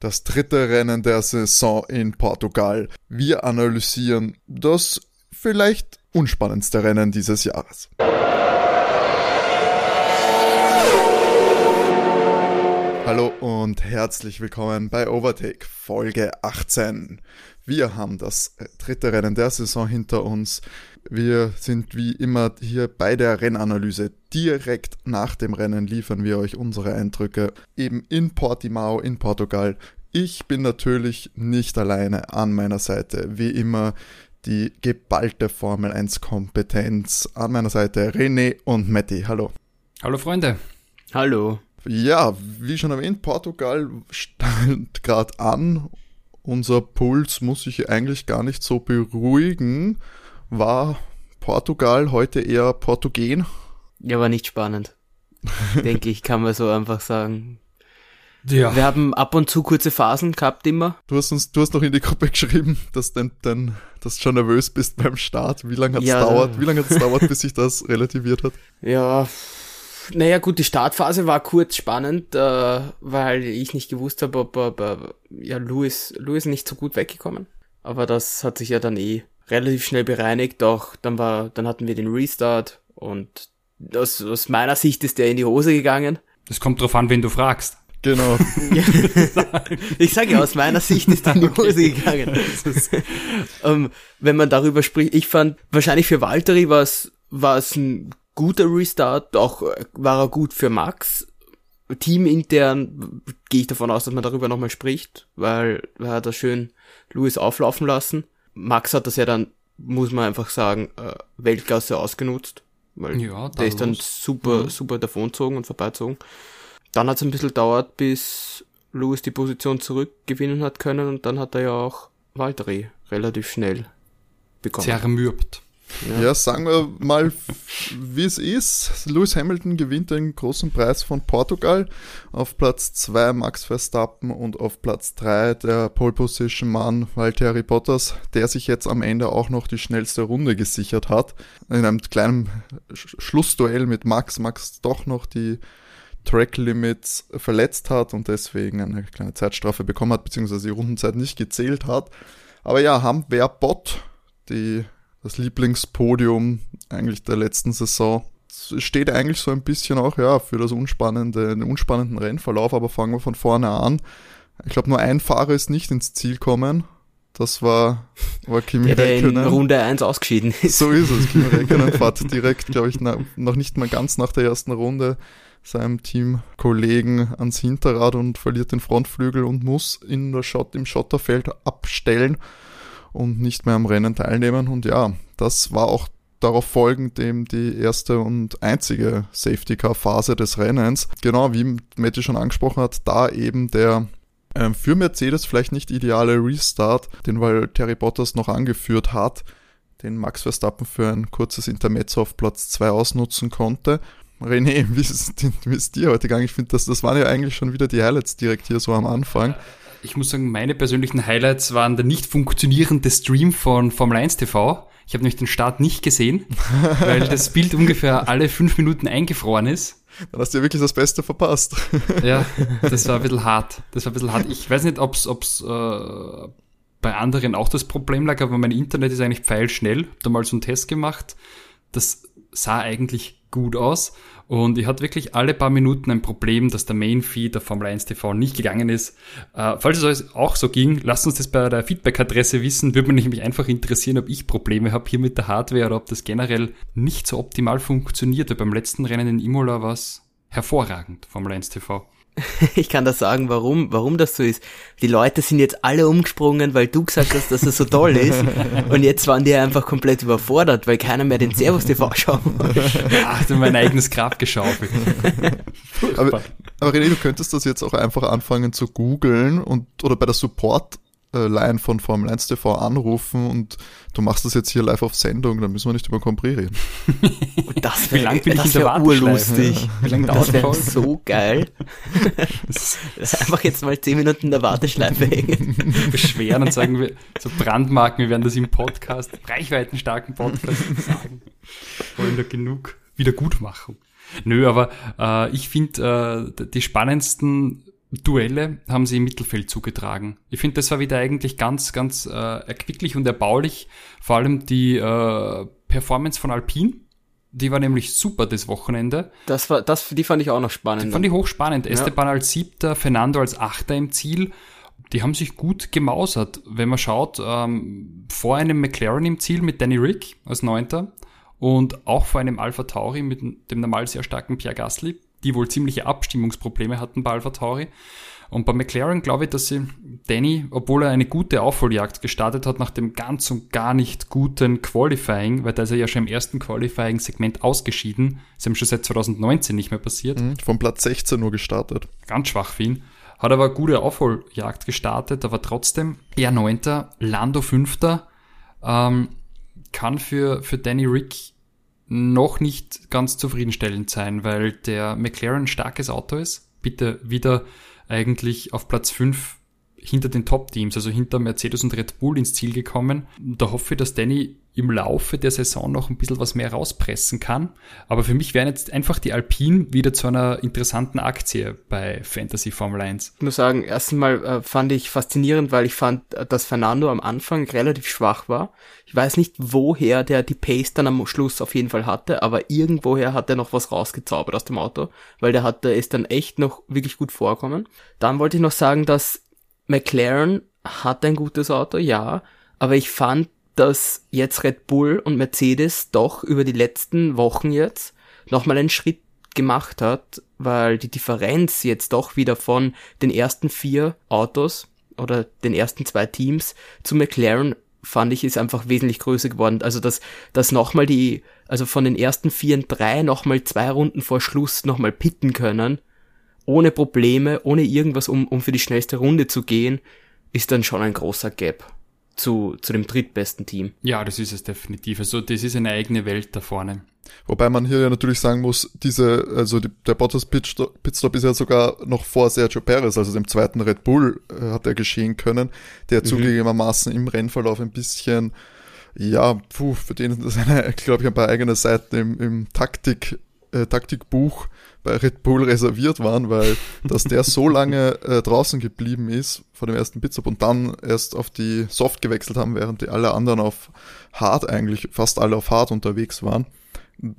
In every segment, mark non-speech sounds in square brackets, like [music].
das dritte Rennen der Saison in Portugal. Wir analysieren das vielleicht unspannendste Rennen dieses Jahres. Hallo und herzlich willkommen bei Overtake Folge 18. Wir haben das dritte Rennen der Saison hinter uns. Wir sind wie immer hier bei der Rennanalyse. Direkt nach dem Rennen liefern wir euch unsere Eindrücke eben in Portimao in Portugal. Ich bin natürlich nicht alleine an meiner Seite. Wie immer die geballte Formel 1 Kompetenz. An meiner Seite René und Matti. Hallo. Hallo Freunde. Hallo. Ja, wie schon erwähnt, Portugal stand [laughs] gerade an. Unser Puls muss sich eigentlich gar nicht so beruhigen. War Portugal heute eher Portugen? Ja, war nicht spannend. [laughs] Denke ich, kann man so einfach sagen. Ja. Wir haben ab und zu kurze Phasen gehabt immer. Du hast uns, du hast noch in die Gruppe geschrieben, dass dein, dein, dass du schon nervös bist beim Start. Wie lange hat es Ja, dauert? Wie lange hat es dauert, bis sich das relativiert hat? Ja, naja gut, die Startphase war kurz spannend, äh, weil ich nicht gewusst habe, ob, ob äh, ja, Louis, Louis nicht so gut weggekommen. Aber das hat sich ja dann eh relativ schnell bereinigt, doch dann war, dann hatten wir den Restart und aus, aus meiner Sicht ist der in die Hose gegangen. Es kommt drauf an, wen du fragst. Genau. [laughs] ich sage ja, aus meiner Sicht ist er in die Hose gegangen. ähm, wenn man darüber spricht, ich fand, wahrscheinlich für Valtteri war es, war es ein guter Restart, auch äh, war er gut für Max. Teamintern gehe ich davon aus, dass man darüber nochmal spricht, weil er hat da schön Louis auflaufen lassen. Max hat das ja dann, muss man einfach sagen, äh, Weltklasse ausgenutzt. Weil Ja, der ist dann tadellos. super, Mhm. super davonzogen und vorbeizogen. Dann hat es ein bisschen dauert, bis Louis die Position zurückgewinnen hat können und dann hat er ja auch Valtteri relativ schnell bekommen. Zermürbt. Ja, sagen wir mal, wie es ist. Lewis Hamilton gewinnt den großen Preis von Portugal. Auf Platz 2 Max Verstappen und auf Platz 3 der Pole Position Mann Valtteri Bottas, der sich jetzt am Ende auch noch die schnellste Runde gesichert hat. In einem kleinen Sch- Schlussduell mit Max. Max doch noch die Track Limits verletzt hat und deswegen eine kleine Zeitstrafe bekommen hat, beziehungsweise die Rundenzeit nicht gezählt hat. Aber ja, haben wer Bot, die das Lieblingspodium eigentlich der letzten Saison. Es steht eigentlich so ein bisschen auch ja für das unspannende, den unspannenden Rennverlauf, aber fangen wir von vorne an. Ich glaube, nur ein Fahrer ist nicht ins Ziel gekommen. Das war, war Kimi der, der in Räikkönen. Runde 1 ausgeschieden ist. So ist es. Kimi [laughs] Räikkönen fährt direkt, glaube ich, na, noch nicht mal ganz nach der ersten Runde seinem Teamkollegen ans Hinterrad und verliert den Frontflügel und muss in der Schott, im Schotterfeld abstellen und nicht mehr am Rennen teilnehmen. Und ja, das war auch darauf folgend eben die erste und einzige Safety-Car-Phase des Rennens. Genau, wie Matti schon angesprochen hat, da eben der ähm, für Mercedes vielleicht nicht ideale Restart, den weil Terry Bottas noch angeführt hat, den Max Verstappen für ein kurzes Intermezzo auf Platz 2 ausnutzen konnte. René, [laughs] wie ist, wie dir heute gegangen? Ich finde, das, das waren ja eigentlich schon wieder die Highlights direkt hier so am Anfang. Ich muss sagen, meine persönlichen Highlights waren der nicht funktionierende Stream von Formel 1 TV. Ich habe nämlich den Start nicht gesehen, [laughs] weil das Bild ungefähr alle fünf Minuten eingefroren ist. Dann hast du ja wirklich das Beste verpasst. Ja, [laughs] das war ein bisschen hart. Das war ein bisschen hart. Ich weiß nicht, ob's, ob's äh, bei anderen auch das Problem lag, aber mein Internet ist eigentlich pfeilschnell. Hab da mal so einen Test gemacht. Das sah eigentlich gut aus. Und ich hatte wirklich alle paar Minuten ein Problem, dass der Main-Feed der Formel 1 TV nicht gegangen ist. Äh, falls es euch auch so ging, lasst uns das bei der Feedback-Adresse wissen. Würde mich nämlich einfach interessieren, ob ich Probleme habe hier mit der Hardware oder ob das generell nicht so optimal funktioniert. Weil beim letzten Rennen in Imola war es hervorragend, Formel 1 TV. [laughs] Ich kann das sagen, warum, warum das so ist. Die Leute sind jetzt alle umgesprungen, weil du gesagt hast, dass es so toll ist. Und jetzt waren die einfach komplett überfordert, weil keiner mehr den Servus TV schauen wollte. Ach, du mein eigenes Grab geschaufelt. Aber, aber René, du könntest das jetzt auch einfach anfangen zu googeln und oder bei der Support Line von Formel 1 TV anrufen und du machst das jetzt hier live auf Sendung, dann müssen wir nicht über Compris reden. [laughs] Das Wie lang bin ich das in der wär Warteschleife? urlustig. [laughs] Wie lange Das wäre so geil. [laughs] Einfach jetzt mal 10 Minuten in der Warteschleife hängen. beschweren und sagen, wir, so Brandmarken, wir werden das im Podcast, reichweitenstarken Podcast sagen. Wollen da genug Wiedergutmachung. Nö, aber äh, ich finde, äh, die spannendsten Duelle haben sie im Mittelfeld zugetragen. Ich finde, das war wieder eigentlich ganz, ganz äh, erquicklich und erbaulich. Vor allem die äh, Performance von Alpine. Die war nämlich super das Wochenende. Das war, das, die fand ich auch noch spannend. Die fand ich hochspannend. Ja. Esteban als Siebter, Fernando als Achter im Ziel. Die haben sich gut gemausert. Wenn man schaut, ähm, vor einem McLaren im Ziel mit Danny Rick als Neunter und auch vor einem Alpha Tauri mit dem normal sehr starken Pierre Gasly die wohl ziemliche Abstimmungsprobleme hatten bei Alpha Tauri. Und bei McLaren glaube ich, dass sie Danny, obwohl er eine gute Aufholjagd gestartet hat nach dem ganz und gar nicht guten Qualifying, weil da ist er ja schon im ersten Qualifying-Segment ausgeschieden, ist ihm schon seit 2019 nicht mehr passiert. Mhm, von Platz 16 nur gestartet. Ganz schwach für ihn. Hat aber eine gute Aufholjagd gestartet, aber trotzdem er Neunter, Lando Fünfter, ähm, kann für, für Danny Rick noch nicht ganz zufriedenstellend sein, weil der McLaren starkes Auto ist. Bitte wieder eigentlich auf Platz 5 hinter den Top-Teams, also hinter Mercedes und Red Bull ins Ziel gekommen. Da hoffe ich, dass Danny im Laufe der Saison noch ein bisschen was mehr rauspressen kann. Aber für mich wären jetzt einfach die Alpine wieder zu einer interessanten Aktie bei Fantasy Formel 1. Ich muss sagen, erstens mal äh, fand ich faszinierend, weil ich fand, äh, dass Fernando am Anfang relativ schwach war. Ich weiß nicht, woher der die Pace dann am Schluss auf jeden Fall hatte, aber irgendwoher hat er noch was rausgezaubert aus dem Auto, weil der hatte, ist dann echt noch wirklich gut vorkommen. Dann wollte ich noch sagen, dass McLaren hat ein gutes Auto, ja, aber ich fand, dass jetzt Red Bull und Mercedes doch über die letzten Wochen jetzt nochmal einen Schritt gemacht hat, weil die Differenz jetzt doch wieder von den ersten vier Autos oder den ersten zwei Teams zu McLaren fand ich ist einfach wesentlich größer geworden. Also dass, dass nochmal die, also von den ersten vier und drei nochmal zwei Runden vor Schluss nochmal pitten können, ohne Probleme, ohne irgendwas, um, um für die schnellste Runde zu gehen, ist dann schon ein großer Gap zu, zu dem drittbesten Team. Ja, das ist es definitiv. Also das ist eine eigene Welt da vorne. Wobei man hier ja natürlich sagen muss, diese, also die, der Bottas Pitstop, Pitstop ist ja sogar noch vor Sergio Perez, also dem zweiten Red Bull äh, hat er geschehen können, der mhm. zugegebenermaßen im Rennverlauf ein bisschen, ja, puh, für den das eine, [laughs] glaube ich, ein paar eigene Seiten im, im Taktik, äh, Taktikbuch bei Red Bull reserviert waren, weil [laughs] dass der so lange äh, draußen geblieben ist vor dem ersten Pitstop und dann erst auf die Soft gewechselt haben, während die alle anderen auf Hard eigentlich, fast alle auf Hard unterwegs waren.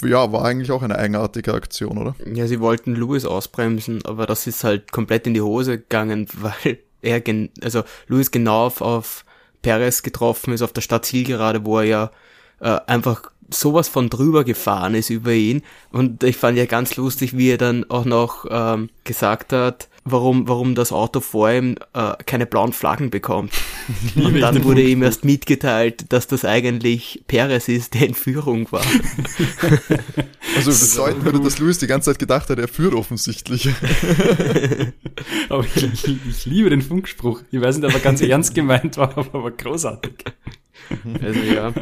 Ja, war eigentlich auch eine eigenartige Aktion, oder? Ja, sie wollten Lewis ausbremsen, aber das ist halt komplett in die Hose gegangen, [laughs] weil er, gen also Lewis genau auf, auf Perez getroffen ist auf der Stadt Zielgerade, wo er ja äh, einfach sowas von drüber gefahren ist über ihn. Und ich fand ja ganz lustig, wie er dann auch noch ähm, gesagt hat, warum, warum das Auto vor ihm äh, keine blauen Flaggen bekommt. [laughs] Und dann wurde ihm erst mitgeteilt, dass das eigentlich Perez ist, der in Führung war. [laughs] Also bedeuten würde, dass Louis die ganze Zeit gedacht hat, er führt offensichtlich. [laughs] aber ich, ich, liebe den Funkspruch. Ich weiß nicht, ob er ganz ernst gemeint war, aber großartig. Also ja.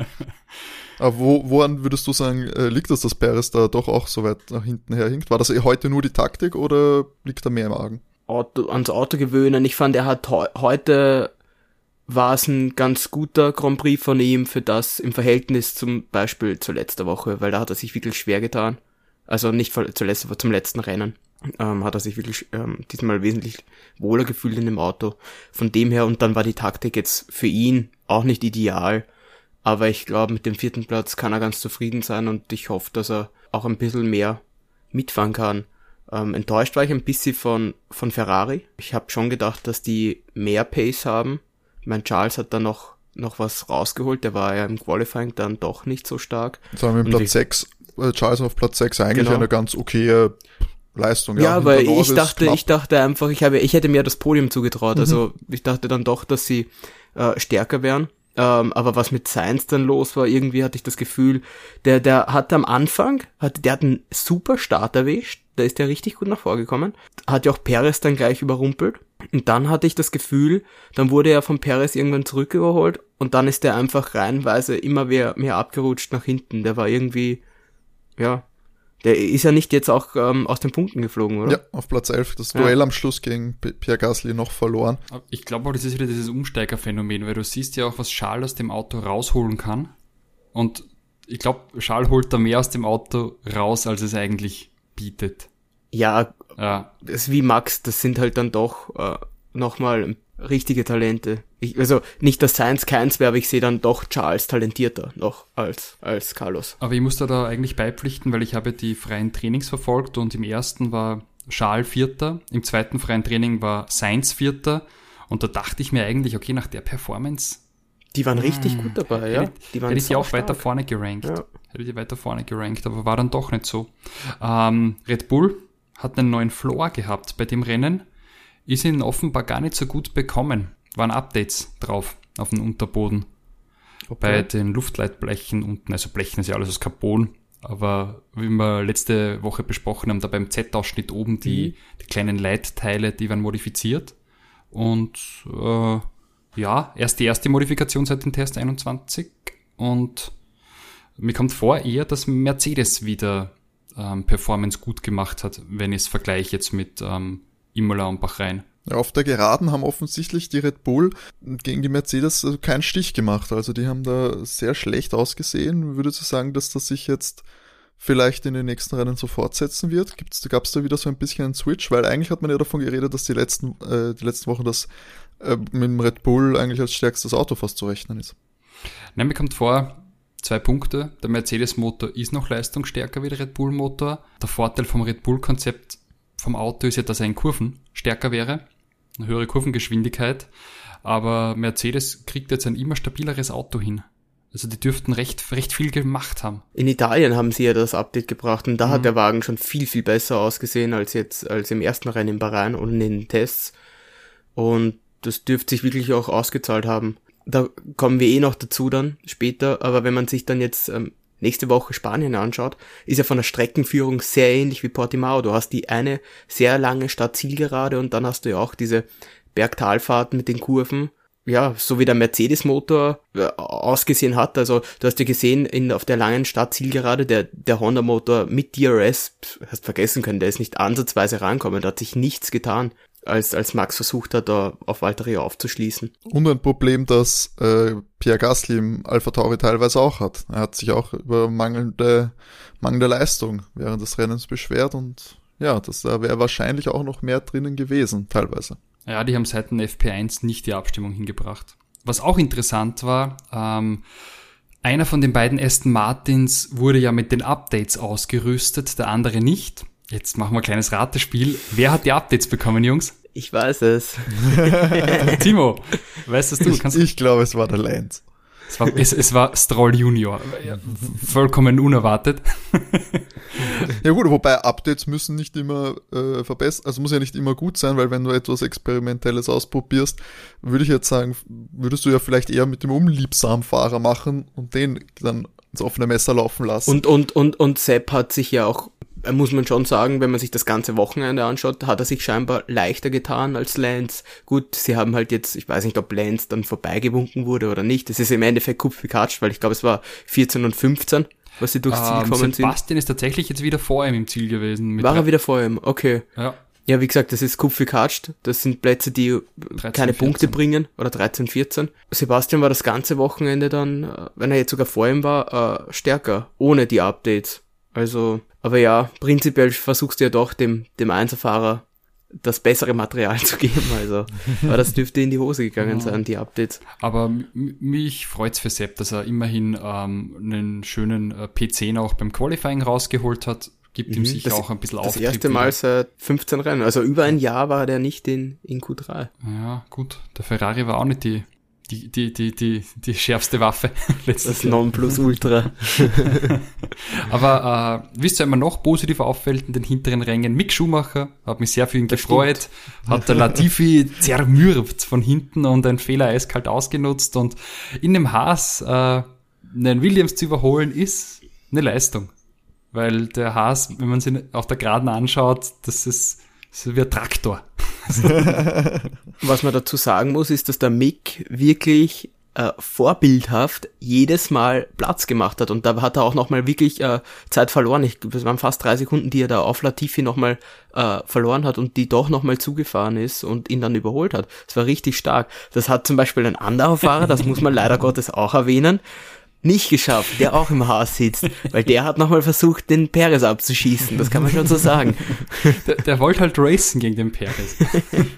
Aber wo, woran würdest du sagen, äh, liegt es, dass Perez da doch auch so weit nach hinten herhinkt? War das eh heute nur die Taktik oder liegt da mehr im Argen? Auto, ans Auto gewöhnen. Ich fand, er hat he heute war es ein ganz guter Grand Prix von ihm für das im Verhältnis zum Beispiel zur letzten Woche, weil da hat er sich wirklich schwer getan. Also nicht zuletzt, aber zum letzten Rennen ähm, hat er sich wirklich ähm, diesmal wesentlich wohler gefühlt in dem Auto. Von dem her und dann war die Taktik jetzt für ihn auch nicht ideal. Aber ich glaube, mit dem vierten Platz kann er ganz zufrieden sein und ich hoffe, dass er auch ein bisschen mehr mitfahren kann. Ähm, enttäuscht war ich ein bisschen von, von Ferrari. Ich habe schon gedacht, dass die mehr Pace haben. Mein Charles hat da noch, noch was rausgeholt. Der war ja im Qualifying dann doch nicht so stark. Jetzt haben wir Platz 6, äh, Charles auf Platz 6 eigentlich genau. eine ganz okaye Leistung. Ja, ja weil ich dachte, knapp. ich dachte einfach, ich habe, ich hätte mir das Podium zugetraut. Mhm. Also ich dachte dann doch, dass sie äh, stärker wären. Ähm, aber was mit Science dann los war, irgendwie hatte ich das Gefühl, der, der hat am Anfang, hat, der hat einen super Start erwischt, da ist der richtig gut nach vorgekommen, hat ja auch Perez dann gleich überrumpelt. Und dann hatte ich das Gefühl, dann wurde er von Perez irgendwann zurücküberholt und dann ist der einfach reihenweise immer mehr, mehr abgerutscht nach hinten. Der war irgendwie, ja, der ist ja nicht jetzt auch ähm, aus den Punkten geflogen, oder? Ja, auf Platz 11. Das Duell ja. am Schluss gegen Pierre Gasly noch verloren. Ich glaube auch, das ist wieder dieses Umsteigerphänomen, weil du siehst ja auch, was Charles aus dem Auto rausholen kann. Und ich glaube, Charles holt da mehr aus dem Auto raus, als es eigentlich bietet. Ja, Ja, das ist wie Max, das sind halt dann doch äh, nochmal richtige Talente. Ich, also nicht, dass Science keins wäre, aber ich sehe dann doch Charles talentierter noch als, als Carlos. aber ich muss da, da eigentlich beipflichten, weil ich habe die freien Trainings verfolgt und im ersten war Charles Vierter, im zweiten freien Training war Sainz Vierter und da dachte ich mir eigentlich, okay, nach der Performance Die waren richtig gut dabei, ja. Hätte, Die waren hätte ich die auch saustark. weiter vorne gerankt. Ja. Hätte die weiter vorne gerankt, aber war dann doch nicht so. Ähm, Red Bull hat einen neuen Floor gehabt bei dem Rennen, ist ihn offenbar gar nicht so gut bekommen. Waren Updates drauf auf dem Unterboden. Bei den Luftleitblechen unten, also Blechen ist ja alles aus Carbon, aber wie wir letzte Woche besprochen haben, da beim Z-Ausschnitt oben die, die kleinen Leitteile, die werden modifiziert. Und äh, ja, erst die erste Modifikation seit dem Test 21 und mir kommt vor eher, dass Mercedes wieder ähm, Performance gut gemacht hat, wenn ich es vergleiche jetzt mit ähm, Imola und Bahrain. Auf der Geraden haben offensichtlich die Red Bull gegen die Mercedes äh, keinen Stich gemacht. Also die haben da sehr schlecht ausgesehen. Würdest du sagen, dass das sich jetzt vielleicht in den nächsten Rennen so fortsetzen wird? Gab es da wieder so ein bisschen einen Switch? Weil eigentlich hat man ja davon geredet, dass die letzten, äh, die letzten Wochen das äh, mit dem Red Bull eigentlich als stärkstes Auto fast zu rechnen ist. Nein, mir kommt vor, zwei Punkte. Der Mercedes-Motor ist noch leistungsstärker wie der Red Bull-Motor. Der Vorteil vom Red Bull-Konzept vom Auto ist ja, dass er in Kurven stärker wäre. Eine höhere Kurvengeschwindigkeit. Aber Mercedes kriegt jetzt ein immer stabileres Auto hin. Also die dürften recht, recht viel gemacht haben. In Italien haben sie ja das Update gebracht und da hat der Wagen schon viel, viel besser ausgesehen als jetzt, als im ersten Rennen in Bahrain und in den Tests. Und das dürfte sich wirklich auch ausgezahlt haben. Da kommen wir eh noch dazu dann später, aber wenn man sich dann jetzt ähm, nächste Woche Spanien anschaut, ist ja von der Streckenführung sehr ähnlich wie Portimao. Du hast die eine sehr lange Stadt-Zielgerade und dann hast du ja auch diese Bergtalfahrten mit den Kurven. Ja, so wie der Mercedes-Motor äh, ausgesehen hat. Also du hast ja gesehen, in, auf der langen Stadt-Zielgerade, der, der Honda-Motor mit DRS, hast vergessen können, der ist nicht ansatzweise rankommen, da hat sich nichts getan, als, als Max versucht hat, da auf Valtteri aufzuschließen. Und ein Problem, das äh, Pierre Gasly im Alpha Tauri teilweise auch hat. Er hat sich auch über mangelnde, mangelnde Leistung während des Rennens beschwert und ja, das da wäre wahrscheinlich auch noch mehr drinnen gewesen, teilweise. Ja, die haben seit dem FP1 nicht die Abstimmung hingebracht. Was auch interessant war, ähm, einer von den beiden Aston Martins wurde ja mit den Updates ausgerüstet, der andere nicht. Jetzt machen wir ein kleines Ratespiel. Wer hat die Updates bekommen, Jungs? Ich weiß es. [laughs] Timo, weißt das du? Ich, Kannst, ich glaube, es war der Lance. es, war, es, es war Stroll Junior. Vollkommen unerwartet. [laughs] Ja gut, wobei Updates müssen nicht immer äh, verbessern, also muss ja nicht immer gut sein, weil wenn du etwas Experimentelles ausprobierst, würde ich jetzt sagen, würdest du ja vielleicht eher mit dem unliebsamen Fahrer machen und den dann ins offene Messer laufen lassen. Und, und, und, und Sepp hat sich ja auch, muss man schon sagen, wenn man sich das ganze Wochenende anschaut, hat er sich scheinbar leichter getan als Lance. Gut, sie haben halt jetzt, ich weiß nicht, ob Lance dann vorbeigewunken wurde oder nicht. Es ist im Endeffekt kupfikatscht, weil ich glaube, es war 14 und 15, was sie durchs Ziel Ähm, gekommen sind. Sebastian ist tatsächlich jetzt wieder vor ihm im Ziel gewesen. War er wieder vor ihm? Okay. Ja, Ja, wie gesagt, das ist kupfikatscht. Das sind Plätze, die äh, 13, keine 14. Punkte bringen. Oder 13, 14. Sebastian war das ganze Wochenende dann, äh, wenn er jetzt sogar vor ihm war, äh, stärker. Ohne die Updates. Also, aber ja, prinzipiell versuchst du ja doch dem, dem Einzelfahrer das bessere Material [laughs] zu geben. Also, aber das dürfte in die Hose gegangen sein, die Updates. aber mich freut's für Sepp, dass er immerhin ähm, einen schönen äh, P10 auch beim Qualifying rausgeholt hat. Gibt ihm sicher Mhm. Das- auch ein bisschen Das Auftrieb erste Mal wieder. seit 15 Rennen. Also über ein Jahr war der nicht in, in Q3. Ja, gut. Der Ferrari war auch nicht die, die, die, die, die, die schärfste Waffe [laughs] letztes Das Jahr. Nonplusultra. [laughs] Aber äh, wisst ihr, immer noch positiv auffällt in den hinteren Rängen? Mick Schumacher hat mich sehr für ihn Das gefreut, hat der Latifi [laughs] zermürbt von hinten und einen Fehler eiskalt ausgenutzt und in dem Haas äh, einen Williams zu überholen ist eine Leistung. Weil der Haas, wenn man sich auf der Geraden anschaut, das ist, das ist wie ein Traktor. [laughs] Was man dazu sagen muss, ist, dass der Mick wirklich äh, vorbildhaft jedes Mal Platz gemacht hat und da hat er auch nochmal wirklich äh, Zeit verloren. Ich, das waren fast drei Sekunden, die er da auf Latifi nochmal äh, verloren hat und die doch nochmal zugefahren ist und ihn dann überholt hat. Das war richtig stark. Das hat zum Beispiel ein anderer Fahrer, das muss man leider Gottes auch erwähnen, nicht geschafft, der auch im Haas sitzt, weil der hat nochmal versucht, den Perez abzuschießen, das kann man schon so sagen. Der, der wollte halt racen gegen den Perez.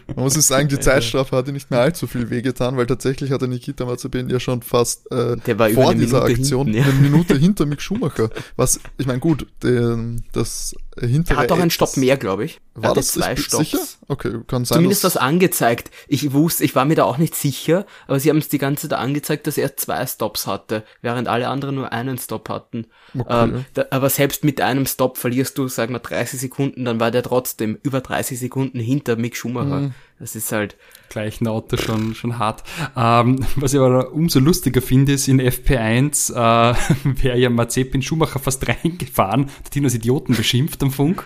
Man muss sagen, die Zeitstrafe hat ihm nicht mehr allzu viel wehgetan, weil tatsächlich hat der Nikita Mazepin ja schon fast äh, Der war über vor dieser Minute Aktion hinten, ja. eine Minute hinter Mick Schumacher. Was, ich meine, gut, den, das hintere Er hat auch einen Stopp mehr, glaube ich. Er War das zwei ist Stopps. sicher? Okay, kann sein. Zumindest das angezeigt. Ich wusste, ich war mir da auch nicht sicher, aber sie haben es die ganze Zeit angezeigt, dass er zwei Stops hatte, während alle anderen nur einen Stop hatten. Okay. Ähm, da, aber selbst mit einem Stop verlierst du, sagen wir, 30 Sekunden, dann war der trotzdem über 30 Sekunden hinter Mick Schumacher. Mhm. Das ist halt, gleichen Auto schon, schon hart. Ähm, was ich aber umso lustiger finde, ist in FP1 äh, [laughs] wäre ja Mazepin Schumacher fast reingefahren, hat als Idioten beschimpft am Funk.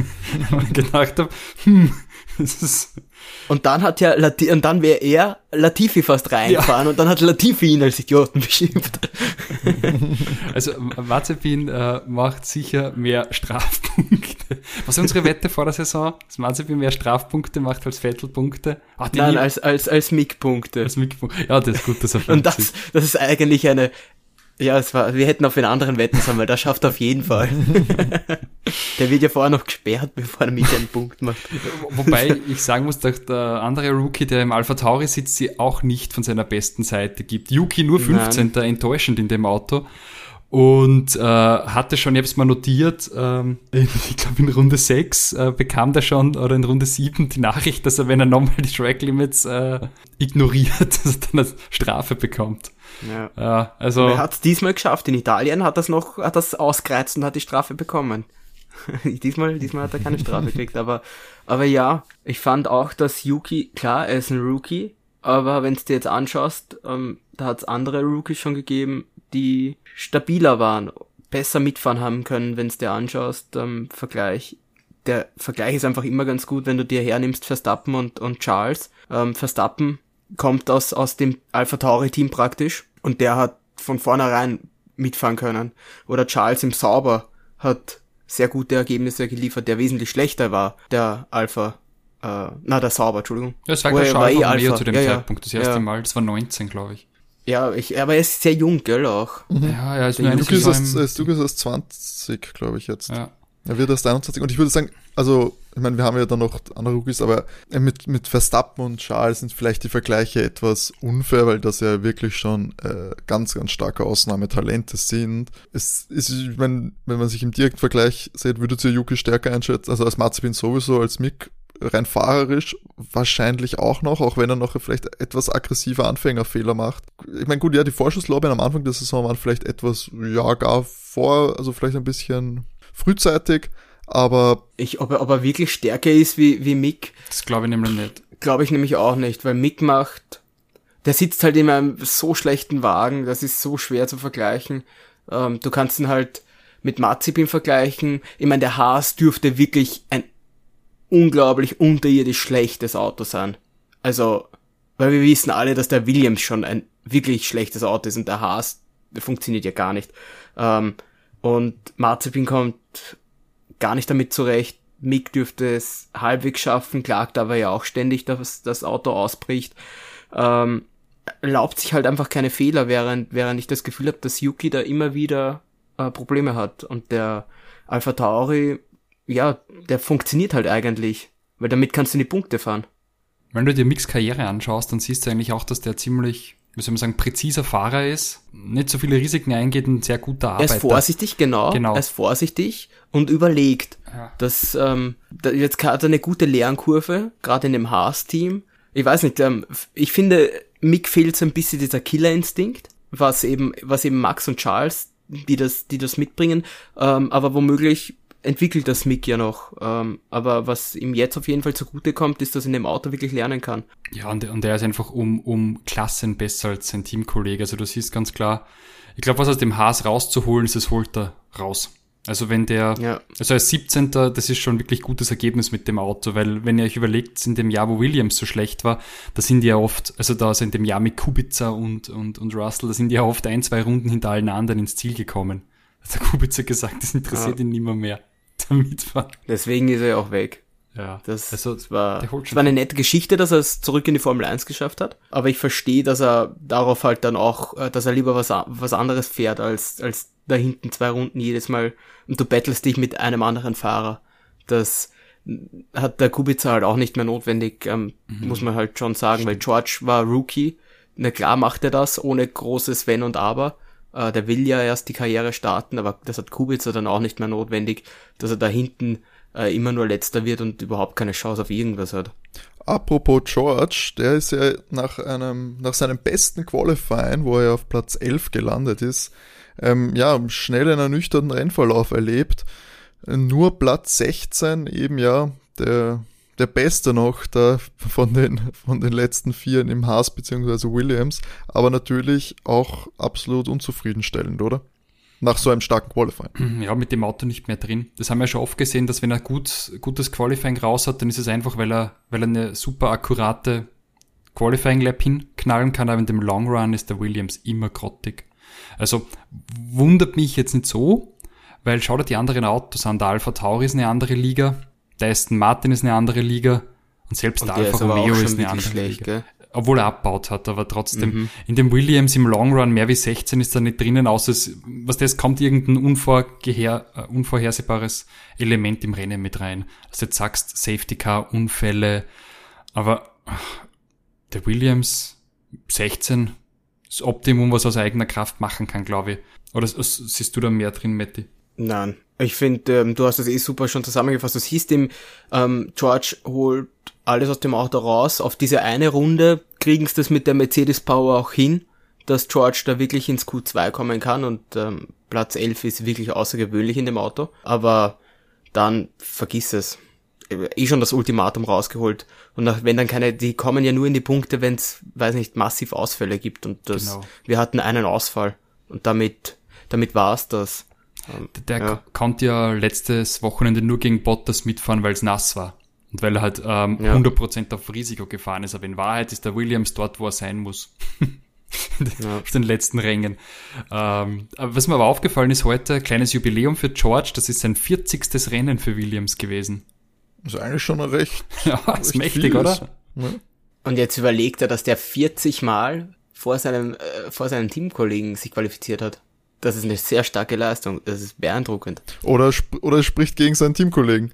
[laughs] Und gedacht habe, hm, [laughs] das ist, und dann hat ja Lati und dann wäre er Latifi fast reingefahren und dann hat Latifi ihn als Idioten beschimpft. [laughs] also Mazepin äh, macht sicher mehr Strafpunkte. Was ist unsere Wette vor der Saison? Dass Mazepin mehr Strafpunkte macht als Vettel-Punkte? Ah, Nein, als, als, als Mick-Punkte. als Mick- Ja, das ist gut, dass er Und 50. das, das ist eigentlich eine, ja, es war, wir hätten auf einen anderen wetten sollen, weil das schafft er auf jeden Fall. [laughs] der wird ja vorher noch gesperrt, bevor er mit einen Punkt macht. Wobei ich sagen muss, dass der andere Rookie, der im Alpha Tauri sitzt, sie auch nicht von seiner besten Seite gibt. Yuki nur 15. enttäuschend in dem Auto. Und äh, hatte schon, ich habe es mal notiert, ähm, ich glaube in Runde 6 äh, bekam der schon, oder in Runde 7 die Nachricht, dass er, wenn er nochmal die Track Limits äh, ignoriert, [laughs] dass er dann eine Strafe bekommt. Ja. Ja, also Er hat es diesmal geschafft. In Italien hat das noch, hat das ausgereizt und hat die Strafe bekommen. [laughs] diesmal, diesmal hat er keine Strafe [laughs] gekriegt, aber, aber ja, ich fand auch, dass Yuki, klar, er ist ein Rookie, aber wenn du dir jetzt anschaust, ähm, da hat es andere Rookies schon gegeben, die stabiler waren, besser mitfahren haben können, wenn du dir anschaust, ähm, Vergleich. Der Vergleich ist einfach immer ganz gut, wenn du dir hernimmst Verstappen und, und Charles. Ähm, Verstappen kommt aus, aus dem Alpha Tauri Team praktisch und der hat von vornherein mitfahren können. Oder Charles im Sauber hat sehr gute Ergebnisse geliefert, der wesentlich schlechter war, der Alpha, äh, na, der Sauber, Entschuldigung. ja, es war, Wo glaub ich, schon war eh Romeo Alpha. zu dem Ja. Zeitpunkt, das erste Ja. Mal, das war 19, glaube ich. Ja, ich, aber er ist sehr jung, gell, auch. Ja, ja, ist nur Yuki ist, ist, Yuki ist erst 20, glaube ich, jetzt. ja. Er wird erst 21. Und ich würde sagen, also, ich meine, wir haben ja dann noch andere Rookies, aber äh, mit, mit Verstappen und Charles sind vielleicht die Vergleiche etwas unfair, weil das ja wirklich schon äh, ganz, ganz starke Ausnahmetalente sind. Es ist, ich meine, wenn man sich im direkten Vergleich sieht, würdet ihr Yuki stärker einschätzen, also als Mazepin sowieso, als Mick rein fahrerisch wahrscheinlich auch noch, auch wenn er noch vielleicht etwas aggressiver Anfängerfehler macht. Ich meine, gut, ja, die Vorschusslorbeeren am Anfang der Saison waren vielleicht etwas, ja, gar vor, also vielleicht ein bisschen frühzeitig, aber Ich, ob er, ob er wirklich stärker ist wie, wie Mick, Das glaube ich nämlich nicht. glaube ich nämlich auch nicht, weil Mick macht, der sitzt halt in einem so schlechten Wagen, das ist so schwer zu vergleichen. Ähm, du kannst ihn halt mit Mazepin vergleichen. Ich meine, der Haas dürfte wirklich ein unglaublich unterirdisch schlechtes Auto sein. Also, weil wir wissen alle, dass der Williams schon ein wirklich schlechtes Auto ist und der Haas funktioniert ja gar nicht. Ähm, und Mazepin kommt gar nicht damit zurecht. Mick dürfte es halbwegs schaffen, klagt aber ja auch ständig, dass das Auto ausbricht. Ähm, erlaubt sich halt einfach keine Fehler, während, während ich das Gefühl habe, dass Yuki da immer wieder äh, Probleme hat. Und der Alpha Tauri, ja, der funktioniert halt eigentlich, weil damit kannst du in die Punkte fahren. Wenn du dir Mix Karriere anschaust, dann siehst du eigentlich auch, dass der ziemlich, wie soll man sagen, präziser Fahrer ist, nicht so viele Risiken eingeht und ein sehr guter Er Arbeiter. ist vorsichtig, genau, Genau. Er ist vorsichtig und überlegt. Ja. Das, ähm, da, jetzt hat er eine gute Lernkurve, gerade in dem Haas-Team. Ich weiß nicht, ähm, ich finde, Mick fehlt so ein bisschen dieser Killerinstinkt, was eben, was eben Max und Charles, die das, die das mitbringen, ähm, aber womöglich entwickelt das Mick ja noch. Ähm, aber was ihm jetzt auf jeden Fall zugute kommt, ist, dass er in dem Auto wirklich lernen kann. Ja, und, und der ist einfach um, um Klassen besser als sein Teamkollege. Also du siehst ganz klar, ich glaube, was aus dem Haas rauszuholen ist, das holt er raus. Also wenn der, Ja. also als 17. das ist schon wirklich gutes Ergebnis mit dem Auto, weil wenn ihr euch überlegt, in dem Jahr, wo Williams so schlecht war, da sind die ja oft, also da also in dem Jahr mit Kubica und, und, und Russell, da sind die ja oft ein, zwei Runden hinter allen anderen ins Ziel gekommen. Da hat der Kubica gesagt, das interessiert Ja. ihn nimmer mehr. Der [laughs] Mitfahren. Deswegen ist er ja auch weg. Ja. Das, Also, das war, das war eine nette Geschichte, dass er es zurück in die Formel 1 geschafft hat. Aber ich verstehe, dass er darauf halt dann auch, äh, dass er lieber was, was anderes fährt, als, als da hinten zwei Runden jedes Mal und du battlest dich mit einem anderen Fahrer. Das hat der Kubica halt auch nicht mehr notwendig, ähm, muss man halt schon sagen, weil George war Rookie. Na klar macht er das, ohne großes Wenn und Aber. Äh, der will ja erst die Karriere starten, aber das hat Kubica dann auch nicht mehr notwendig, dass er da hinten äh, immer nur letzter wird und überhaupt keine Chance auf irgendwas hat. Apropos George, der ist ja nach einem, nach seinem besten Qualifying, wo er auf Platz 11 gelandet ist, ähm, ja, schnell einen ernüchternden Rennverlauf erlebt. Nur Platz 16 eben ja der, der beste noch da von den, von den letzten vier im Haas beziehungsweise Williams, aber natürlich auch absolut unzufriedenstellend, oder? Nach so einem starken Qualifying. [clears throat] ja, mit dem Auto nicht mehr drin. Das haben wir schon oft gesehen, dass wenn er gut, gutes Qualifying raus hat, dann ist es einfach, weil er, weil er eine super akkurate Qualifying Lap hinknallen kann, aber in dem Long Run ist der Williams immer grottig. Also wundert mich jetzt nicht so, weil schau dir die anderen Autos an. Der Alpha Tauri ist eine andere Liga, der Aston Martin ist eine andere Liga und selbst der Alfa Romeo ist eine andere schlecht, Liga gell? obwohl er abbaut hat, aber trotzdem, in dem Williams im Long Run mehr wie 16 ist da nicht drinnen, außer es, was das kommt irgendein unvorgeher, äh, unvorhersehbares Element im Rennen mit rein. Du jetzt sagst, Safety Car, Unfälle, aber ach, der Williams 16 das Optimum, was er aus eigener Kraft machen kann, glaube ich. Oder siehst du da mehr drin, Matti? Nein. Ich finde, ähm, du hast das eh super schon zusammengefasst. Du siehst ihm, ähm, George holt alles aus dem Auto raus. Auf diese eine Runde kriegen sie das mit der Mercedes Power auch hin, dass George da wirklich ins Q2 kommen kann und ähm, Platz 11 ist wirklich außergewöhnlich in dem Auto. Aber dann vergiss es. Eh schon das Ultimatum rausgeholt. Und nach, wenn dann keine, die kommen ja nur in die Punkte, wenn es, weiß nicht, massiv Ausfälle gibt. Und das, Genau. wir hatten einen Ausfall. Und damit, damit war's das. Ähm, Der Ja. konnte ja letztes Wochenende nur gegen Bottas mitfahren, weil es nass war. Und weil er halt ähm, Ja. 100% auf Risiko gefahren ist. Aber in Wahrheit ist der Williams dort, wo er sein muss. [laughs] Ja. auf den letzten Rängen. Ähm, was mir aber aufgefallen ist heute, kleines Jubiläum für George, das ist sein 40. Rennen für Williams gewesen. Ist eigentlich schon ein recht, [laughs] Ja, ist recht mächtig, viel oder? Ne? Und jetzt überlegt er, dass der 40 Mal vor seinem, äh, vor seinem Teamkollegen sich qualifiziert hat. Das ist eine sehr starke Leistung. Das ist beeindruckend. Oder, sp oder er spricht gegen seinen Teamkollegen.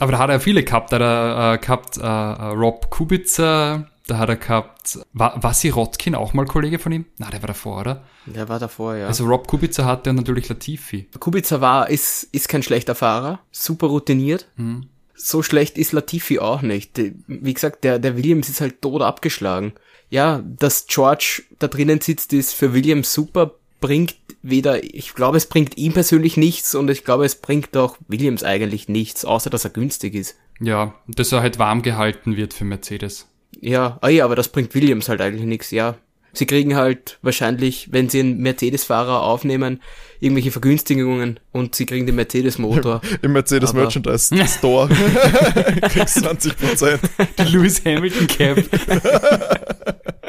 Aber da hat er viele gehabt. Da hat er äh, gehabt äh, Rob Kubica, da hat er gehabt, war, war sie Rotkin auch mal Kollege von ihm? Na, der war davor, oder? Der war davor, ja. Also Rob Kubica hatte und natürlich Latifi. Kubica war, ist, ist kein schlechter Fahrer. Super routiniert. Mhm. So schlecht ist Latifi auch nicht. Wie gesagt, der, der Williams ist halt tot abgeschlagen. Ja, dass George da drinnen sitzt, ist für Williams super, bringt weder, ich glaube, es bringt ihm persönlich nichts und ich glaube, es bringt auch Williams eigentlich nichts, außer dass er günstig ist. Ja, dass er halt warm gehalten wird für Mercedes. Ja, ah ja, aber das bringt Williams halt eigentlich nichts, ja. Sie kriegen halt wahrscheinlich, wenn sie einen Mercedes-Fahrer aufnehmen, irgendwelche Vergünstigungen und sie kriegen den Mercedes-Motor. [laughs] Im Mercedes Aber- Merchandise Store. [laughs] Kriegst 20 Prozent. Die Lewis Hamilton Cap. [laughs]